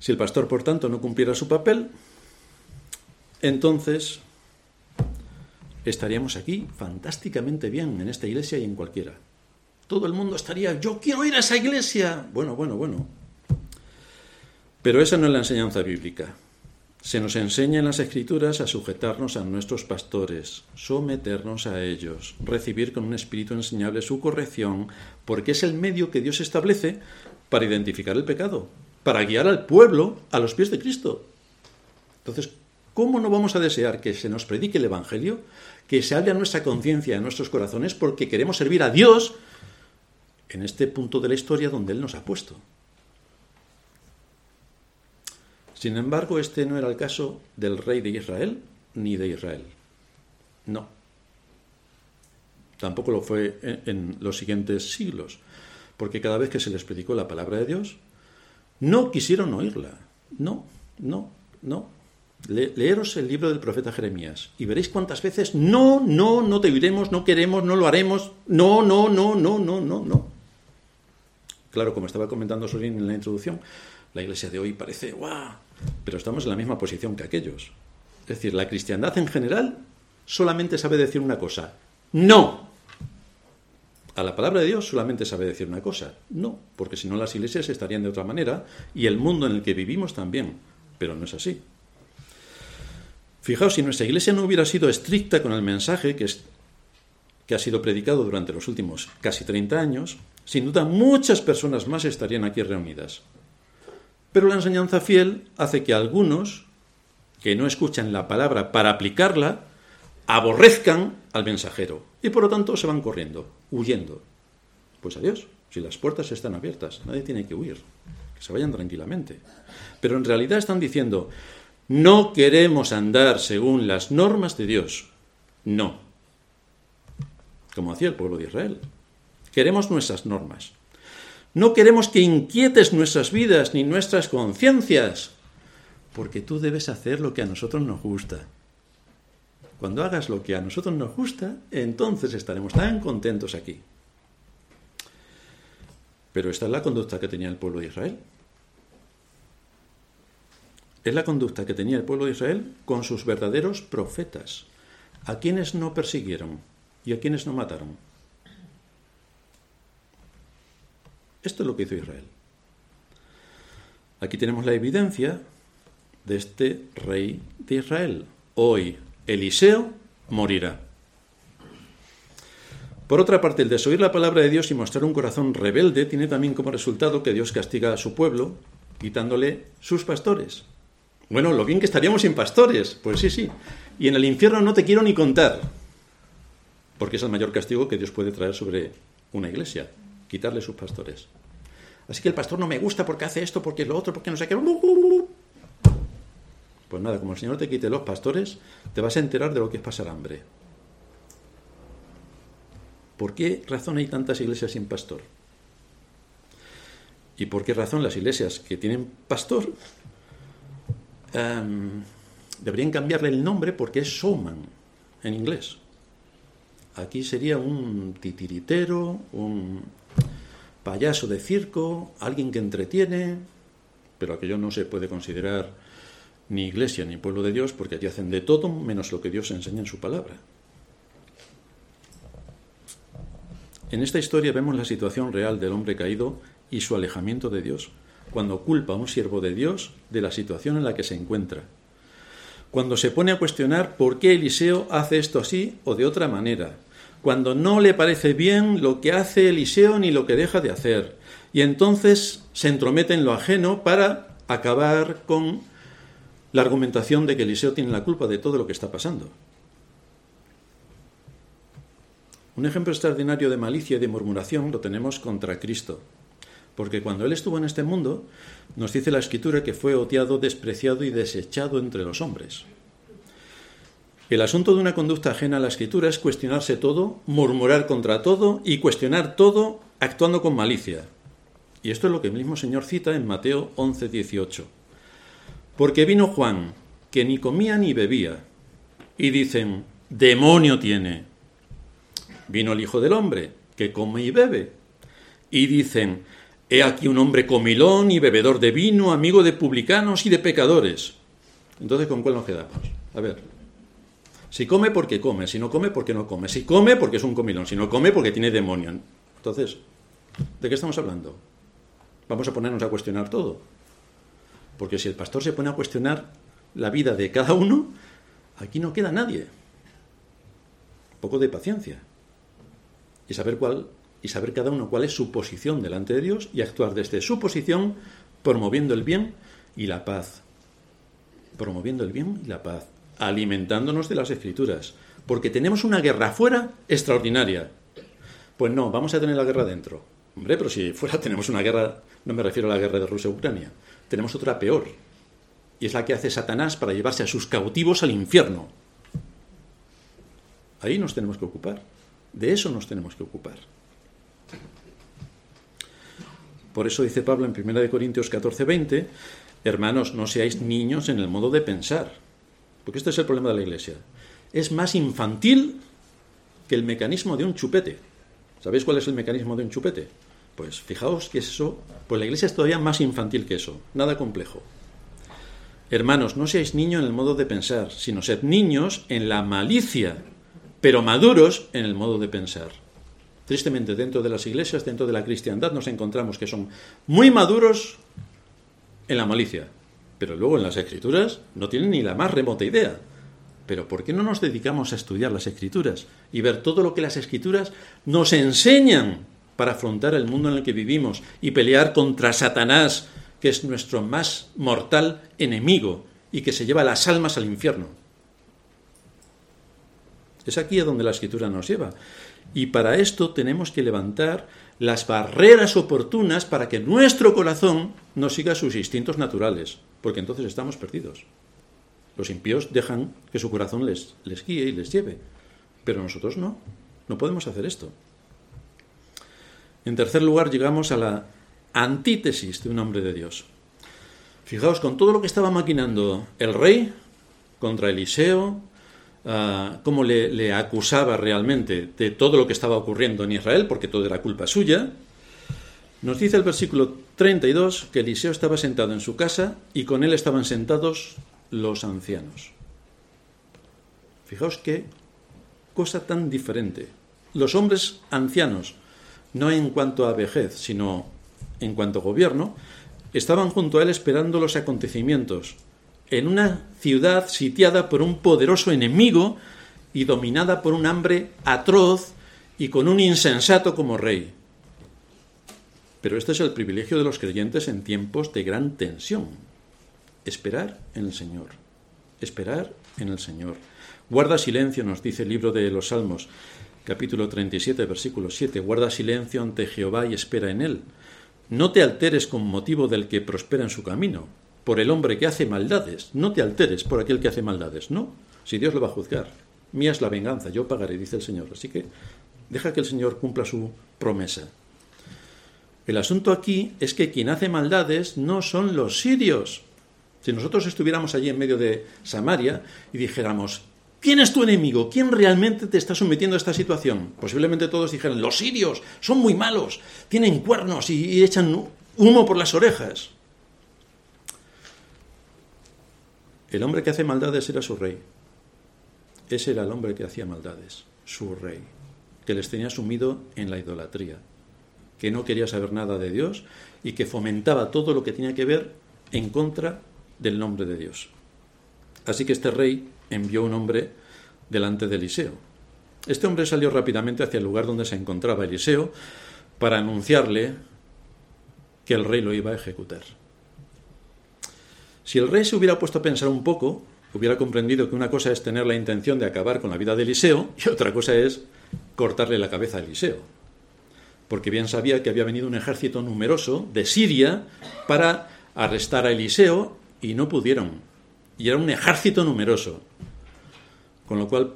Si el pastor, por tanto, no cumpliera su papel, entonces estaríamos aquí fantásticamente bien en esta iglesia y en cualquiera todo el mundo estaría, yo quiero ir a esa iglesia. Bueno, bueno, bueno. Pero esa no es la enseñanza bíblica. Se nos enseña en las escrituras a sujetarnos a nuestros pastores, someternos a ellos, recibir con un espíritu enseñable su corrección, porque es el medio que Dios establece para identificar el pecado, para guiar al pueblo a los pies de Cristo. Entonces, ¿cómo no vamos a desear que se nos predique el Evangelio, que se hable a nuestra conciencia, a nuestros corazones, porque queremos servir a Dios en este punto de la historia donde Él nos ha puesto. Sin embargo, este no era el caso del rey de Israel ni de Israel. No. Tampoco lo fue en, los siguientes siglos, porque cada vez que se les predicó la palabra de Dios, no quisieron oírla. No, no, no. leeros el libro del profeta Jeremías y veréis cuántas veces no, no, no te oiremos, no queremos, no lo haremos, no, no, no, no, no, no, no. Claro, como estaba comentando Sorín en la introducción, la iglesia de hoy parece ¡guau! Pero estamos en la misma posición que aquellos. Es decir, la cristiandad en general solamente sabe decir una cosa: ¡No! A la palabra de Dios solamente sabe decir una cosa: no, porque si no las iglesias estarían de otra manera y el mundo en el que vivimos también. Pero no es así. Fijaos, si nuestra iglesia no hubiera sido estricta con el mensaje que, que ha sido predicado durante los últimos casi 30 años, sin duda muchas personas más estarían aquí reunidas. Pero la enseñanza fiel hace que algunos, que no escuchan la palabra para aplicarla, aborrezcan al mensajero y por lo tanto se van corriendo, huyendo. Pues adiós, si las puertas están abiertas, nadie tiene que huir, que se vayan tranquilamente. Pero en realidad están diciendo, no queremos andar según las normas de Dios, no, como hacía el pueblo de Israel. Queremos nuestras normas. No queremos que inquietes nuestras vidas ni nuestras conciencias, porque tú debes hacer lo que a nosotros nos gusta. Cuando hagas lo que a nosotros nos gusta, entonces estaremos tan contentos aquí. Pero esta es la conducta que tenía el pueblo de Israel. Es la conducta que tenía el pueblo de Israel con sus verdaderos profetas, a quienes no persiguieron y a quienes no mataron. Esto es lo que hizo Israel. Aquí tenemos la evidencia de este rey de Israel. Hoy Eliseo morirá. Por otra parte, el desoír la palabra de Dios y mostrar un corazón rebelde tiene también como resultado que Dios castiga a su pueblo, quitándole sus pastores. Bueno, lo bien que estaríamos sin pastores. Pues sí, sí. Y en el infierno no te quiero ni contar. Porque es el mayor castigo que Dios puede traer sobre una iglesia, quitarle sus pastores. Así que el pastor no me gusta porque hace esto, porque lo otro, porque no sé qué. Pues nada, como el Señor te quite los pastores, te vas a enterar de lo que es pasar hambre. ¿Por qué razón hay tantas iglesias sin pastor? ¿Y por qué razón las iglesias que tienen pastor em, deberían cambiarle el nombre porque es showman en inglés? Aquí sería un titiritero, un payaso de circo, alguien que entretiene, pero aquello no se puede considerar ni iglesia ni pueblo de Dios porque allí hacen de todo menos lo que Dios enseña en su palabra. En esta historia vemos la situación real del hombre caído y su alejamiento de Dios, cuando culpa a un siervo de Dios de la situación en la que se encuentra. Cuando se pone a cuestionar por qué Eliseo hace esto así o de otra manera, cuando no le parece bien lo que hace Eliseo ni lo que deja de hacer, y entonces se entromete en lo ajeno para acabar con la argumentación de que Eliseo tiene la culpa de todo lo que está pasando. Un ejemplo extraordinario de malicia y de murmuración lo tenemos contra Cristo, porque cuando Él estuvo en este mundo, nos dice la Escritura que fue odiado, despreciado y desechado entre los hombres. El asunto de una conducta ajena a la escritura es cuestionarse todo, murmurar contra todo y cuestionar todo actuando con malicia. Y esto es lo que el mismo Señor cita en Mateo 11, 18. Porque vino Juan, que ni comía ni bebía, y dicen, demonio tiene. Vino el Hijo del Hombre, que come y bebe, y dicen, he aquí un hombre comilón y bebedor de vino, amigo de publicanos y de pecadores. Entonces, ¿con cuál nos quedamos? A ver. Si come porque come, si no come porque no come, si come porque es un comilón, si no come porque tiene demonio. Entonces, ¿de qué estamos hablando? Vamos a ponernos a cuestionar todo. Porque si el pastor se pone a cuestionar la vida de cada uno, aquí no queda nadie. Un poco de paciencia. Y saber cuál y saber cada uno cuál es su posición delante de Dios y actuar desde su posición promoviendo el bien y la paz. Promoviendo el bien y la paz alimentándonos de las escrituras, porque tenemos una guerra afuera extraordinaria. Pues no, vamos a tener la guerra dentro. Hombre, pero si fuera tenemos una guerra, no me refiero a la guerra de Rusia-Ucrania, tenemos otra peor. Y es la que hace Satanás para llevarse a sus cautivos al infierno. Ahí nos tenemos que ocupar. De eso nos tenemos que ocupar. Por eso dice Pablo en 1 Corintios 14, 20, hermanos, no seáis niños en el modo de pensar porque este es el problema de la Iglesia, es más infantil que el mecanismo de un chupete. ¿Sabéis cuál es el mecanismo de un chupete? Pues fijaos que eso, pues la Iglesia es todavía más infantil que eso, nada complejo. Hermanos, no seáis niños en el modo de pensar, sino sed niños en la malicia, pero maduros en el modo de pensar. Tristemente, dentro de las iglesias, dentro de la cristiandad, nos encontramos que son muy maduros en la malicia, pero luego en las escrituras no tienen ni la más remota idea. Pero ¿por qué no nos dedicamos a estudiar las escrituras y ver todo lo que las escrituras nos enseñan para afrontar el mundo en el que vivimos y pelear contra Satanás, que es nuestro más mortal enemigo y que se lleva las almas al infierno? Es aquí a donde la escritura nos lleva. Y para esto tenemos que levantar las barreras oportunas para que nuestro corazón no siga sus instintos naturales, porque entonces estamos perdidos. Los impíos dejan que su corazón les, les guíe y les lleve, pero nosotros no, no podemos hacer esto. En tercer lugar, llegamos a la antítesis de un hombre de Dios. Fijaos, con todo lo que estaba maquinando el rey contra Eliseo, ah, cómo le, le acusaba realmente de todo lo que estaba ocurriendo en Israel, porque todo era culpa suya, nos dice el versículo 32 que Eliseo estaba sentado en su casa y con él estaban sentados los ancianos. Fijaos qué cosa tan diferente. Los hombres ancianos, no en cuanto a vejez, sino en cuanto a gobierno, estaban junto a él esperando los acontecimientos, en una ciudad sitiada por un poderoso enemigo y dominada por un hambre atroz y con un insensato como rey. Pero este es el privilegio de los creyentes en tiempos de gran tensión. Esperar en el Señor. Esperar en el Señor. Guarda silencio, nos dice el libro de los Salmos, capítulo 37, versículo 7. Guarda silencio ante Jehová y espera en él. No te alteres con motivo del que prospera en su camino, por el hombre que hace maldades. No te alteres por aquel que hace maldades. No, si Dios lo va a juzgar. Mía es la venganza, yo pagaré, dice el Señor. Así que deja que el Señor cumpla su promesa. El asunto aquí es que quien hace maldades no son los sirios. Si nosotros estuviéramos allí en medio de Samaria y dijéramos, ¿quién es tu enemigo? ¿Quién realmente te está sometiendo a esta situación? Posiblemente todos dijeran, los sirios son muy malos, tienen cuernos y, echan humo por las orejas. El hombre que hace maldades era su rey. Ese era el hombre que hacía maldades, su rey, que les tenía sumido en la idolatría que no quería saber nada de Dios y que fomentaba todo lo que tenía que ver en contra del nombre de Dios. Así que este rey envió un hombre delante de Eliseo. Este hombre salió rápidamente hacia el lugar donde se encontraba Eliseo para anunciarle que el rey lo iba a ejecutar. Si el rey se hubiera puesto a pensar un poco, hubiera comprendido que una cosa es tener la intención de acabar con la vida de Eliseo y otra cosa es cortarle la cabeza a Eliseo porque bien sabía que había venido un ejército numeroso de Siria para arrestar a Eliseo y no pudieron. Y era un ejército numeroso. Con lo cual,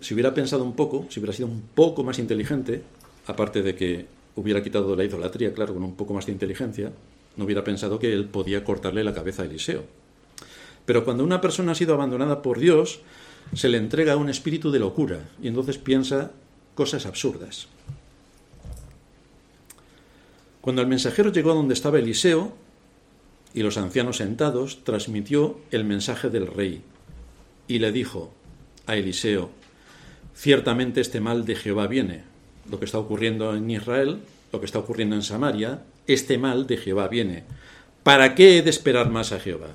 si hubiera pensado un poco, si hubiera sido un poco más inteligente, aparte de que hubiera quitado la idolatría, claro, con un poco más de inteligencia, no hubiera pensado que él podía cortarle la cabeza a Eliseo. Pero cuando una persona ha sido abandonada por Dios, se le entrega un espíritu de locura y entonces piensa cosas absurdas. Cuando el mensajero llegó a donde estaba Eliseo y los ancianos sentados, transmitió el mensaje del rey y le dijo a Eliseo, ciertamente este mal de Jehová viene. Lo que está ocurriendo en Israel, lo que está ocurriendo en Samaria, este mal de Jehová viene. ¿Para qué he de esperar más a Jehová?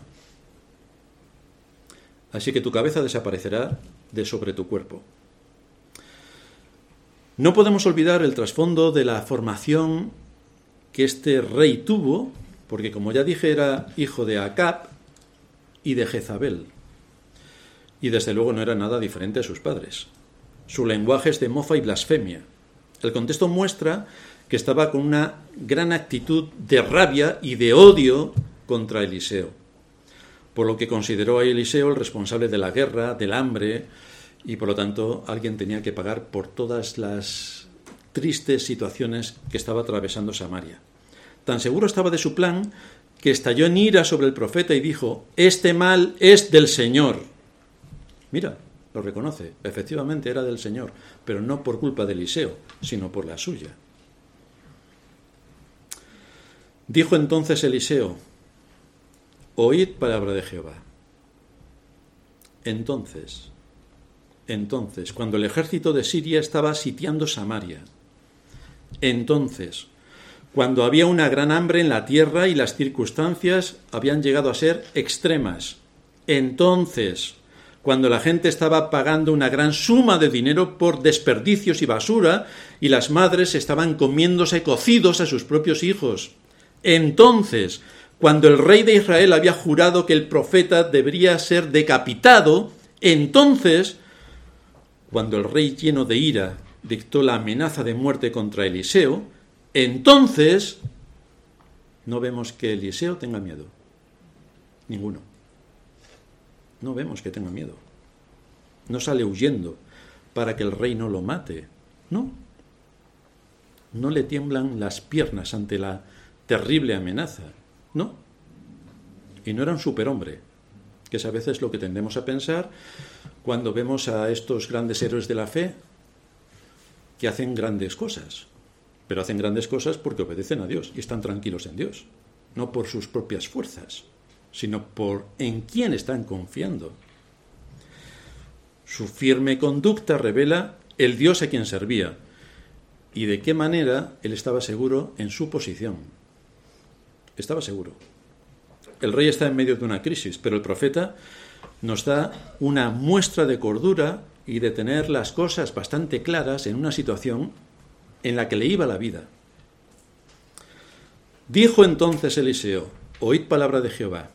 Así que tu cabeza desaparecerá de sobre tu cuerpo. No podemos olvidar el trasfondo de la formación que este rey tuvo, porque como ya dije era hijo de Acab y de Jezabel, y desde luego no era nada diferente a sus padres. Su lenguaje es de mofa y blasfemia. El contexto muestra que estaba con una gran actitud de rabia y de odio contra Eliseo, por lo que consideró a Eliseo el responsable de la guerra, del hambre, y por lo tanto alguien tenía que pagar por todas las tristes situaciones que estaba atravesando Samaria. Tan seguro estaba de su plan que estalló en ira sobre el profeta y dijo, Este mal es del Señor. Mira, lo reconoce, efectivamente era del Señor, pero no por culpa de Eliseo, sino por la suya. Dijo entonces Eliseo, Oíd palabra de Jehová. Entonces, entonces, cuando el ejército de Siria estaba sitiando Samaria, entonces, cuando había una gran hambre en la tierra y las circunstancias habían llegado a ser extremas. Entonces, cuando la gente estaba pagando una gran suma de dinero por desperdicios y basura y las madres estaban comiéndose cocidos a sus propios hijos. Entonces, cuando el rey de Israel había jurado que el profeta debería ser decapitado, entonces, cuando el rey lleno de ira dictó la amenaza de muerte contra Eliseo, entonces no vemos que Eliseo tenga miedo. Ninguno. No vemos que tenga miedo. No sale huyendo para que el rey no lo mate. No. No le tiemblan las piernas ante la terrible amenaza. No. Y no era un superhombre, que es a veces lo que tendemos a pensar cuando vemos a estos grandes héroes de la fe que hacen grandes cosas, pero hacen grandes cosas porque obedecen a Dios y están tranquilos en Dios, no por sus propias fuerzas, sino por en quién están confiando. Su firme conducta revela el Dios a quien servía y de qué manera él estaba seguro en su posición. Estaba seguro. El rey está en medio de una crisis, pero el profeta nos da una muestra de cordura y de tener las cosas bastante claras en una situación en la que le iba la vida. Dijo entonces Eliseo, oíd palabra de Jehová.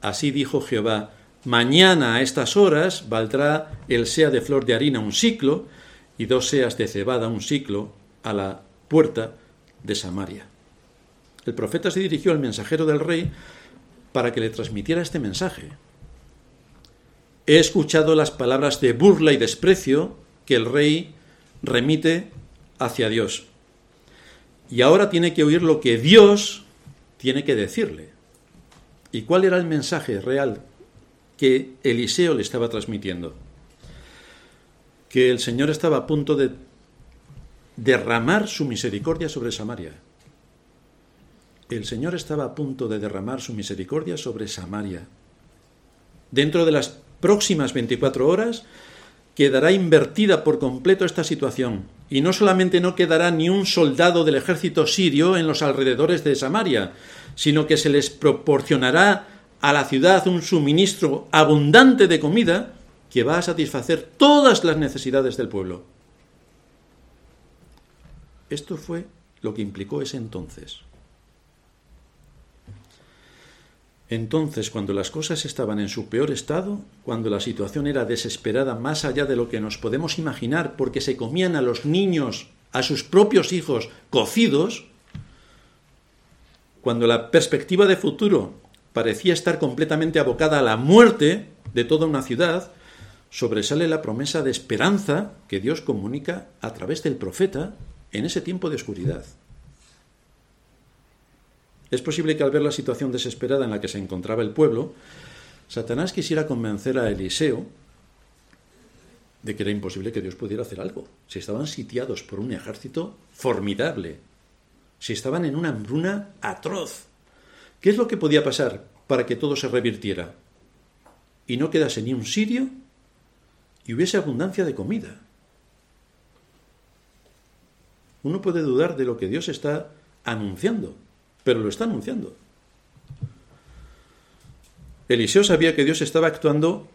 Así dijo Jehová, mañana a estas horas valdrá el sea de flor de harina un ciclo y dos seas de cebada un ciclo a la puerta de Samaria. El profeta se dirigió al mensajero del rey para que le transmitiera este mensaje. He escuchado las palabras de burla y desprecio que el rey remite hacia Dios. Y ahora tiene que oír lo que Dios tiene que decirle. ¿Y cuál era el mensaje real que Eliseo le estaba transmitiendo? Que el Señor estaba a punto de derramar su misericordia sobre Samaria. El Señor estaba a punto de derramar su misericordia sobre Samaria. Dentro de las próximas 24 horas quedará invertida por completo esta situación. Y no solamente no quedará ni un soldado del ejército sirio en los alrededores de Samaria, sino que se les proporcionará a la ciudad un suministro abundante de comida que va a satisfacer todas las necesidades del pueblo. Esto fue lo que implicó ese entonces. Entonces, cuando las cosas estaban en su peor estado, cuando la situación era desesperada más allá de lo que nos podemos imaginar, porque se comían a los niños, a sus propios hijos, cocidos, cuando la perspectiva de futuro parecía estar completamente abocada a la muerte de toda una ciudad, sobresale la promesa de esperanza que Dios comunica a través del profeta en ese tiempo de oscuridad. Es posible que al ver la situación desesperada en la que se encontraba el pueblo, Satanás quisiera convencer a Eliseo de que era imposible que Dios pudiera hacer algo. Si estaban sitiados por un ejército formidable, si estaban en una hambruna atroz, ¿qué es lo que podía pasar para que todo se revirtiera? Y no quedase ni un sirio y hubiese abundancia de comida. Uno puede dudar de lo que Dios está anunciando, pero lo está anunciando. Eliseo sabía que Dios estaba actuando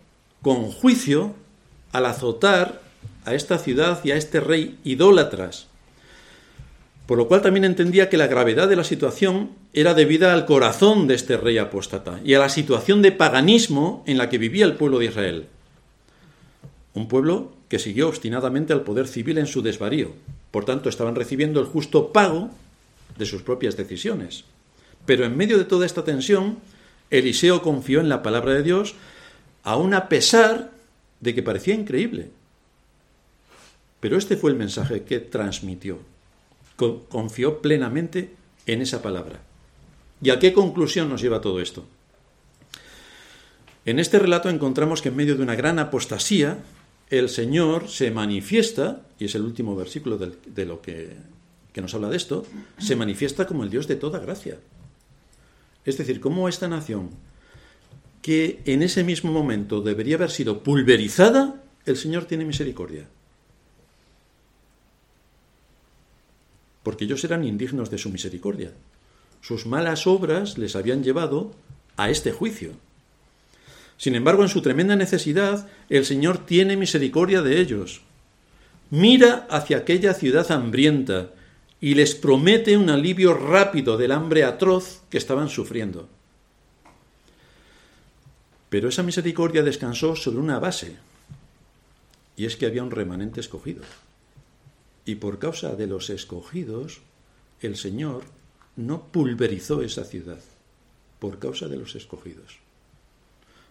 con juicio al azotar a esta ciudad y a este rey idólatras, por lo cual también entendía que la gravedad de la situación era debida al corazón de este rey apóstata y a la situación de paganismo en la que vivía el pueblo de Israel. Un pueblo que siguió obstinadamente al poder civil en su desvarío. Por tanto, estaban recibiendo el justo pago de sus propias decisiones. Pero en medio de toda esta tensión, Eliseo confió en la palabra de Dios, aun a pesar de que parecía increíble. Pero este fue el mensaje que transmitió. Confió plenamente en esa palabra. ¿Y a qué conclusión nos lleva todo esto? En este relato encontramos que en medio de una gran apostasía, el Señor se manifiesta, y es el último versículo de, lo que, que nos habla de esto, se manifiesta como el Dios de toda gracia. Es decir, como esta nación, que en ese mismo momento debería haber sido pulverizada, el Señor tiene misericordia. Porque ellos eran indignos de su misericordia. Sus malas obras les habían llevado a este juicio. Sin embargo, en su tremenda necesidad, el Señor tiene misericordia de ellos. Mira hacia aquella ciudad hambrienta y les promete un alivio rápido del hambre atroz que estaban sufriendo. Pero esa misericordia descansó sobre una base, y es que había un remanente escogido. Y por causa de los escogidos, el Señor no pulverizó esa ciudad, por causa de los escogidos.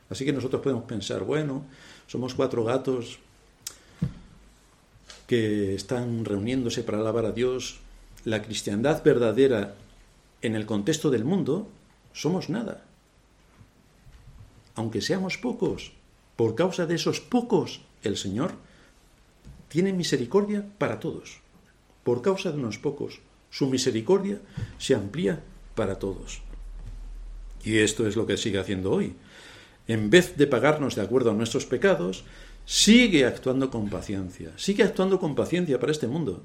Así que nosotros podemos pensar, bueno, somos cuatro gatos que están reuniéndose para alabar a Dios. La cristiandad verdadera en el contexto del mundo somos nada. Aunque seamos pocos, por causa de esos pocos, el Señor tiene misericordia para todos. Por causa de unos pocos, su misericordia se amplía para todos. Y esto es lo que sigue haciendo hoy. En vez de pagarnos de acuerdo a nuestros pecados, sigue actuando con paciencia, sigue actuando con paciencia para este mundo.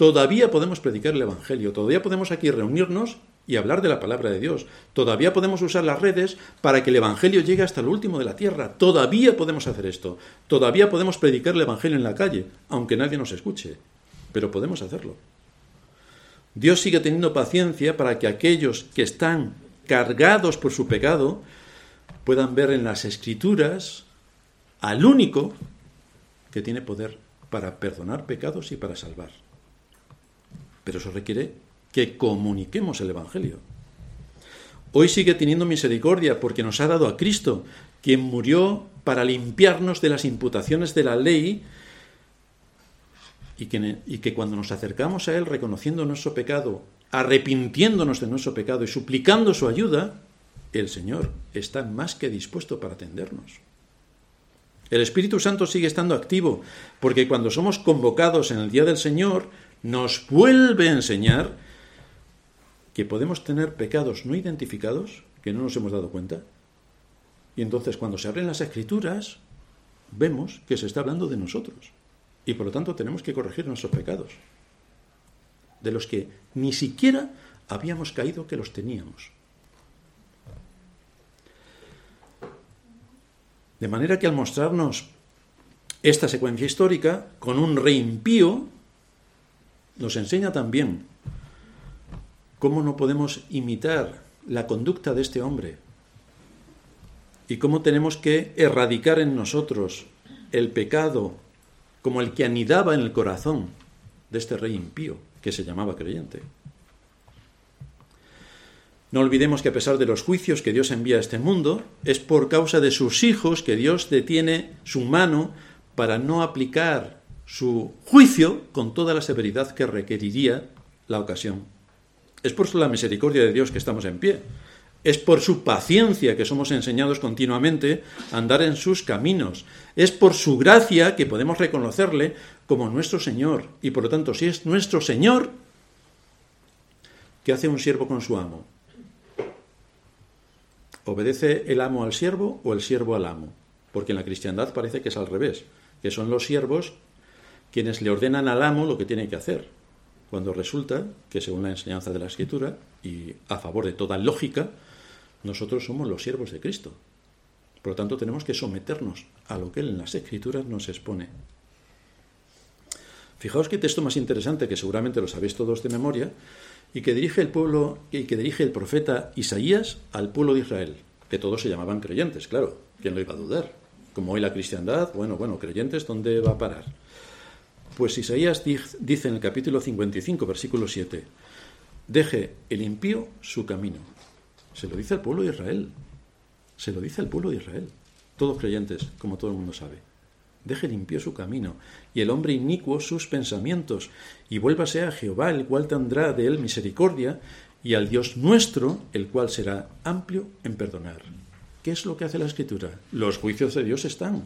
Todavía podemos predicar el Evangelio, todavía podemos aquí reunirnos y hablar de la palabra de Dios. Todavía podemos usar las redes para que el Evangelio llegue hasta el último de la tierra. Todavía podemos hacer esto. Todavía podemos predicar el Evangelio en la calle, aunque nadie nos escuche. Pero podemos hacerlo. Dios sigue teniendo paciencia para que aquellos que están cargados por su pecado puedan ver en las escrituras al único que tiene poder para perdonar pecados y para salvar. Pero eso requiere que comuniquemos el Evangelio. Hoy sigue teniendo misericordia porque nos ha dado a Cristo, quien murió para limpiarnos de las imputaciones de la ley y que, cuando nos acercamos a Él reconociendo nuestro pecado, arrepintiéndonos de nuestro pecado y suplicando su ayuda, el Señor está más que dispuesto para atendernos. El Espíritu Santo sigue estando activo, porque cuando somos convocados en el día del Señor, nos vuelve a enseñar que podemos tener pecados no identificados, que no nos hemos dado cuenta, y entonces cuando se abren las escrituras, vemos que se está hablando de nosotros, y por lo tanto tenemos que corregir nuestros pecados, de los que ni siquiera habíamos caído que los teníamos. De manera que al mostrarnos esta secuencia histórica con un rey impío, nos enseña también cómo no podemos imitar la conducta de este hombre y cómo tenemos que erradicar en nosotros el pecado como el que anidaba en el corazón de este rey impío que se llamaba creyente. No olvidemos que a pesar de los juicios que Dios envía a este mundo, es por causa de sus hijos que Dios detiene su mano para no aplicar su juicio con toda la severidad que requeriría la ocasión. Es por la misericordia de Dios que estamos en pie. Es por su paciencia que somos enseñados continuamente a andar en sus caminos. Es por su gracia que podemos reconocerle como nuestro Señor. Y por lo tanto, si es nuestro Señor, ¿qué hace un siervo con su amo? ¿Obedece el amo al siervo o el siervo al amo? Porque en la cristiandad parece que es al revés, que son los siervos quienes le ordenan al amo lo que tiene que hacer, cuando resulta que según la enseñanza de la Escritura y a favor de toda lógica, nosotros somos los siervos de Cristo. Por lo tanto, tenemos que someternos a lo que Él en las Escrituras nos expone. Fijaos qué texto más interesante, que seguramente lo sabéis todos de memoria, y que dirige el pueblo y que dirige el profeta Isaías al pueblo de Israel, que todos se llamaban creyentes, claro, ¿quién lo iba a dudar? Como hoy la cristiandad, bueno, bueno, creyentes, ¿dónde va a parar? Pues Isaías dice en el capítulo 55, versículo 7, deje el impío su camino. Se lo dice al pueblo de Israel, se lo dice al pueblo de Israel, todos creyentes, como todo el mundo sabe. Deje limpio su camino, y el hombre inicuo sus pensamientos, y vuélvase a Jehová, el cual tendrá de él misericordia, y al Dios nuestro, el cual será amplio en perdonar. ¿Qué es lo que hace la Escritura? Los juicios de Dios están,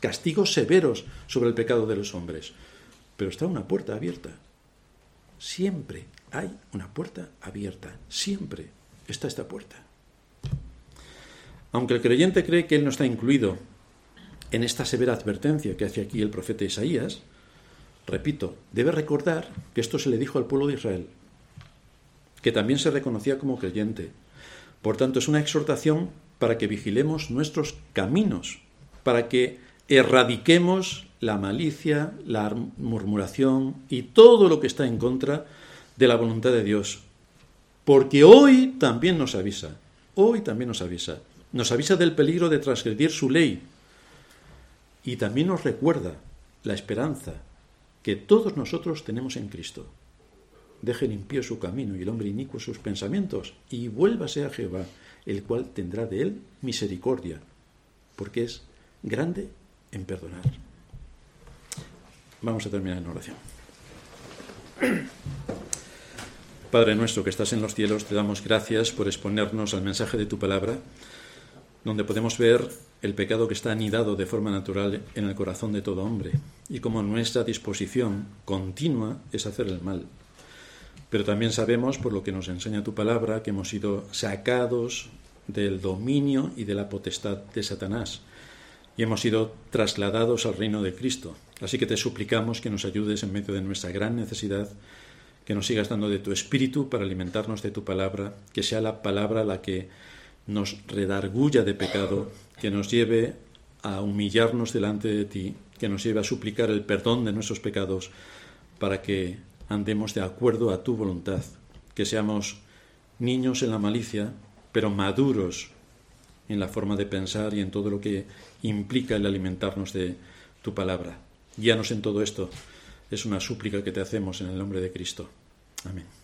castigos severos sobre el pecado de los hombres, pero está una puerta abierta. Siempre hay una puerta abierta, siempre está esta puerta. Aunque el creyente cree que él no está incluido en esta severa advertencia que hace aquí el profeta Isaías, repito, debe recordar que esto se le dijo al pueblo de Israel, que también se reconocía como creyente. Por tanto, es una exhortación para que vigilemos nuestros caminos, para que erradiquemos la malicia, la murmuración y todo lo que está en contra de la voluntad de Dios. Porque hoy también nos avisa, hoy también nos avisa, nos avisa del peligro de transgredir su ley, y también nos recuerda la esperanza que todos nosotros tenemos en Cristo. Deje limpio su camino y el hombre inicuo sus pensamientos y vuélvase a Jehová, el cual tendrá de él misericordia, porque es grande en perdonar. Vamos a terminar en oración. Padre nuestro que estás en los cielos, te damos gracias por exponernos al mensaje de tu palabra donde podemos ver el pecado que está anidado de forma natural en el corazón de todo hombre y como nuestra disposición continua es hacer el mal. Pero también sabemos, por lo que nos enseña tu palabra, que hemos sido sacados del dominio y de la potestad de Satanás y hemos sido trasladados al reino de Cristo. Así que te suplicamos que nos ayudes en medio de nuestra gran necesidad, que nos sigas dando de tu espíritu para alimentarnos de tu palabra, que sea la palabra la que nos redarguya de pecado, que nos lleve a humillarnos delante de ti, que nos lleve a suplicar el perdón de nuestros pecados, para que andemos de acuerdo a tu voluntad, que seamos niños en la malicia, pero maduros en la forma de pensar y en todo lo que implica el alimentarnos de tu palabra. Guíanos en todo esto. Es una súplica que te hacemos en el nombre de Cristo. Amén.